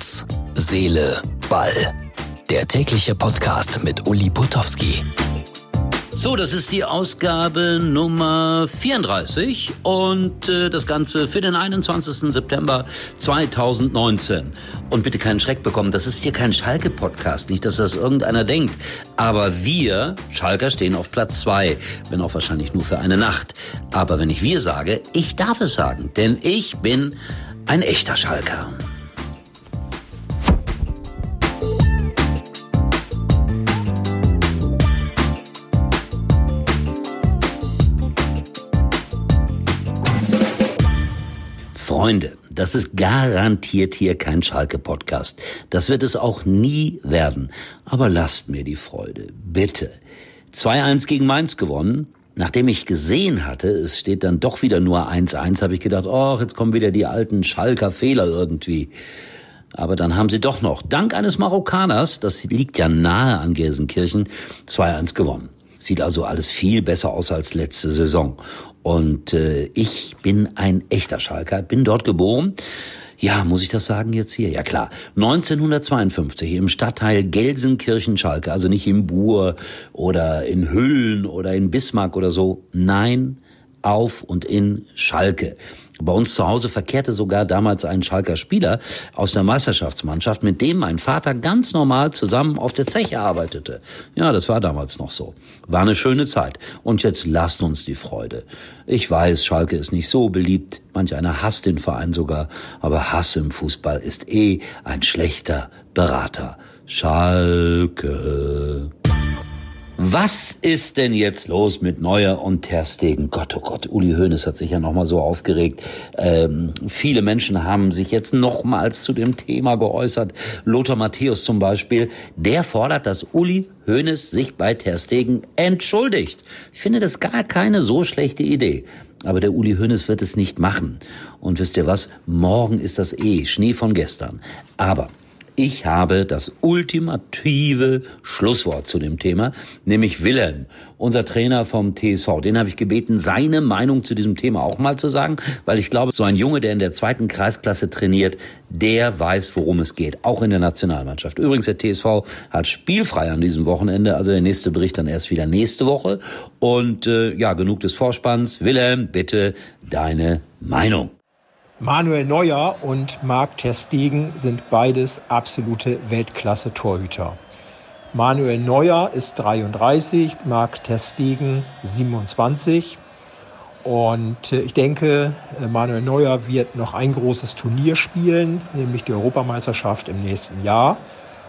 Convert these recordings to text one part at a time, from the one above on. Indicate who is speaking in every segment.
Speaker 1: Herz, Seele, Ball. Der tägliche Podcast mit Uli Putowski.
Speaker 2: So, das ist die Ausgabe Nummer 34 und äh, das Ganze für den 21. September 2019. Und bitte keinen Schreck bekommen, das ist hier kein Schalke-Podcast, nicht, dass das irgendeiner denkt. Aber wir, Schalker, stehen auf Platz zwei, wenn auch wahrscheinlich nur für eine Nacht. Aber wenn ich wir sage, ich darf es sagen, denn ich bin ein echter Schalker. Freunde, das ist garantiert hier kein Schalke-Podcast. Das wird es auch nie werden. Aber lasst mir die Freude, bitte. 2-1 gegen Mainz gewonnen. Nachdem ich gesehen hatte, es steht dann doch wieder nur 1-1, habe ich gedacht, oh, jetzt kommen wieder die alten Schalker Fehler irgendwie. Aber dann haben sie doch noch, dank eines Marokkaners, das liegt ja nahe an Gelsenkirchen, 2-1 gewonnen. Sieht also alles viel besser aus als letzte Saison. Und äh, ich bin ein echter Schalker, bin dort geboren. Ja, muss ich das sagen jetzt hier? Ja klar. 1952 im Stadtteil Gelsenkirchen-Schalke, also nicht im Buhr oder in Hüllen oder in Bismarck oder so. Nein, auf und in Schalke. Bei uns zu Hause verkehrte sogar damals ein Schalker Spieler aus der Meisterschaftsmannschaft, mit dem mein Vater ganz normal zusammen auf der Zeche arbeitete. Ja, das war damals noch so. War eine schöne Zeit. Und jetzt lasst uns die Freude. Ich weiß, Schalke ist nicht so beliebt. Manch einer hasst den Verein sogar. Aber Hass im Fußball ist eh ein schlechter Berater. Schalke. Was ist denn jetzt los mit Neuer und Ter Stegen? Gott, oh Gott, Uli Hoeneß hat sich ja nochmal so aufgeregt. Ähm, viele Menschen haben sich jetzt nochmals zu dem Thema geäußert. Lothar Matthäus zum Beispiel, der fordert, dass Uli Hoeneß sich bei Ter Stegen entschuldigt. Ich finde das gar keine so schlechte Idee. Aber der Uli Hoeneß wird es nicht machen. Und wisst ihr was? Morgen ist das eh Schnee von gestern. Aber ich habe das ultimative Schlusswort zu dem Thema, nämlich Wilhelm, unser Trainer vom TSV. Den habe ich gebeten, seine Meinung zu diesem Thema auch mal zu sagen, weil ich glaube, so ein Junge, der in der zweiten Kreisklasse trainiert, der weiß, worum es geht, auch in der Nationalmannschaft. Übrigens, der TSV hat spielfrei an diesem Wochenende, also der nächste Bericht dann erst wieder nächste Woche. Und äh, ja, genug des Vorspanns. Wilhelm, bitte deine Meinung.
Speaker 3: Manuel Neuer und Marc Terstegen sind beides absolute Weltklasse-Torhüter. Manuel Neuer ist 33, Marc Terstegen 27. Und äh, ich denke, äh, Manuel Neuer wird noch ein großes Turnier spielen, nämlich die Europameisterschaft im nächsten Jahr.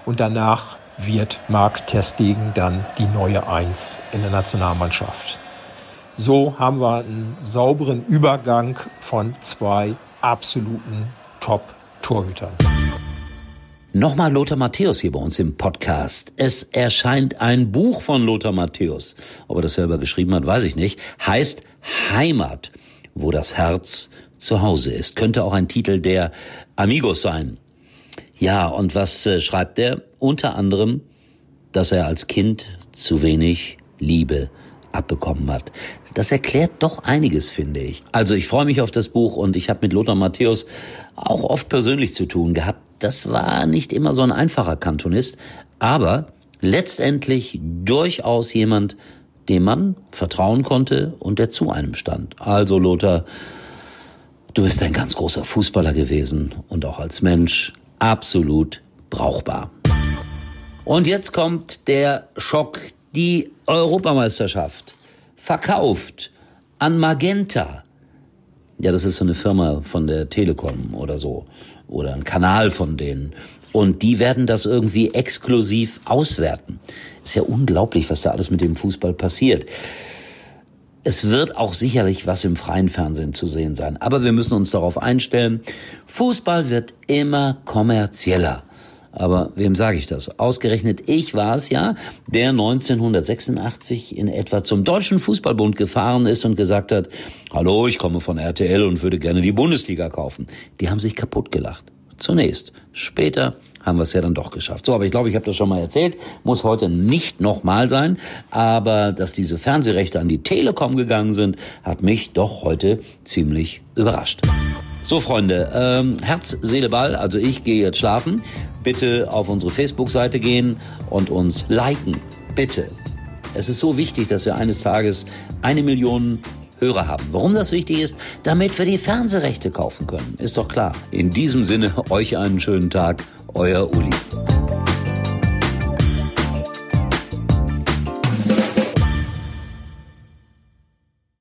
Speaker 3: Und danach wird Marc Terstegen dann die neue Eins in der Nationalmannschaft. So haben wir einen sauberen Übergang von zwei absoluten Top-Torhütern.
Speaker 2: Nochmal Lothar Matthäus hier bei uns im Podcast. Es erscheint ein Buch von Lothar Matthäus. Ob er das selber geschrieben hat, weiß ich nicht. Heißt Heimat, wo das Herz zu Hause ist. Könnte auch ein Titel der Amigos sein. Ja, und was äh, schreibt er? Unter anderem, dass er als Kind zu wenig Liebe abbekommen hat. Das erklärt doch einiges, finde ich. Also ich freue mich auf das Buch und ich habe mit Lothar Matthäus auch oft persönlich zu tun gehabt. Das war nicht immer so ein einfacher Kantonist, aber letztendlich durchaus jemand, dem man vertrauen konnte und der zu einem stand. Also Lothar, du bist ein ganz großer Fußballer gewesen und auch als Mensch absolut brauchbar. Und jetzt kommt der Schock, die Europameisterschaft verkauft an Magenta. Ja, das ist so eine Firma von der Telekom oder so. Oder ein Kanal von denen. Und die werden das irgendwie exklusiv auswerten. Ist ja unglaublich, was da alles mit dem Fußball passiert. Es wird auch sicherlich was im freien Fernsehen zu sehen sein. Aber wir müssen uns darauf einstellen. Fußball wird immer kommerzieller. Aber wem sage ich das? Ausgerechnet ich war es ja, der 1986 in etwa zum Deutschen Fußballbund gefahren ist und gesagt hat, hallo, ich komme von RTL und würde gerne die Bundesliga kaufen. Die haben sich kaputt gelacht. Zunächst. Später haben wir es ja dann doch geschafft. So, aber ich glaube, ich habe das schon mal erzählt, muss heute nicht nochmal sein, aber dass diese Fernsehrechte an die Telekom gegangen sind, hat mich doch heute ziemlich überrascht. So, Freunde, ähm, Herz, Seele, Ball, also ich gehe jetzt schlafen. Bitte auf unsere Facebook-Seite gehen und uns liken. Bitte. Es ist so wichtig, dass wir eines Tages eine Million Hörer haben. Warum das wichtig ist? Damit wir die Fernsehrechte kaufen können. Ist doch klar. In diesem Sinne, euch einen schönen Tag. Euer Uli.